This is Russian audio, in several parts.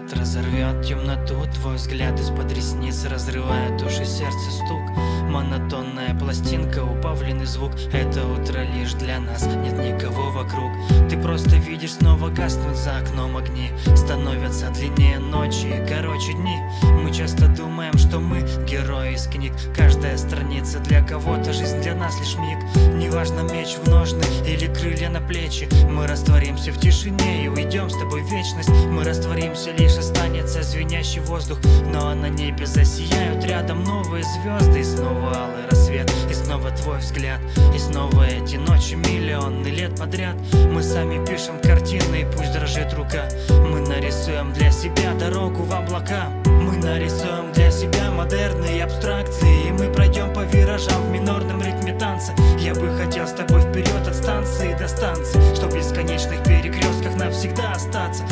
разорвет темноту Твой взгляд из-под ресниц разрывает уши сердце стук. Монотонная пластинка, упавленный звук. Это утро лишь для нас, нет никого вокруг. Ты просто видишь снова гаснуть за окном огни. Становятся длиннее ночи и короче дни. Мы часто думаем, что мы герои из книг. Каждая страница для кого-то, жизнь для нас лишь миг. Неважно меч в ножны или крылья на плечи. Мы растворимся в тишине и уйдем с тобой в вечность. Мы растворимся, лишь останется звенящий воздух. Но на небе засияют рядом новые звезды И снова алый рассвет, и снова твой взгляд И снова эти ночи миллионы лет подряд. Мы сами пишем картины, и пусть дрожит рука. Мы нарисуем для себя дорогу в облака. Мы нарисуем для себя модерные абстракции И мы пройдем по виражам в минорном ритме танца. Я бы хотел с тобой вперед от станции до станции Чтоб в бесконечных перекрестках навсегда остаться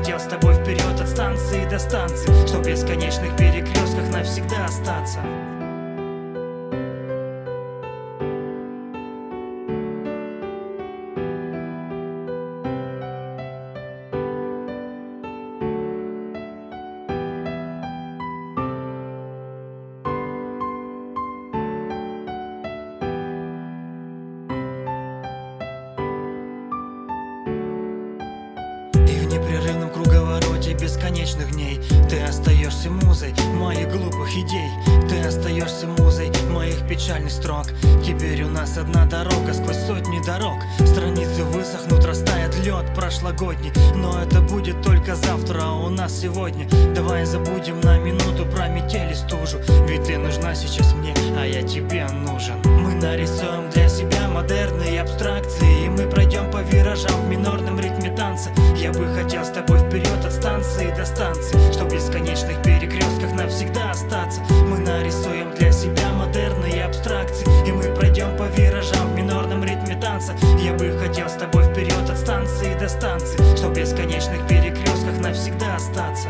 Хотел с тобой вперед от станции до станции Чтоб в бесконечных перекрестках навсегда остаться бесконечных дней. Ты остаешься музой моих глупых идей. Ты остаешься музой моих печальных строк. Теперь у нас одна дорога сквозь сотни дорог. Страницы высохнут, растает лед прошлогодний. Но это будет только завтра, а у нас сегодня. Давай забудем на минуту про метель и стужу. Ведь ты нужна сейчас мне, а я тебе нужен. Мы нарисуем для себя модерные абстракции. И мы пройдем по виражам в минорном ритме танца. Я бы хотел с тобой вперед станции до станции Чтоб в бесконечных перекрестках навсегда остаться. Мы нарисуем для себя модерные абстракции И мы пройдем по виражам в минорном ритме танца. Я бы хотел с тобой вперед от станции до станции Чтоб в бесконечных перекрестках навсегда остаться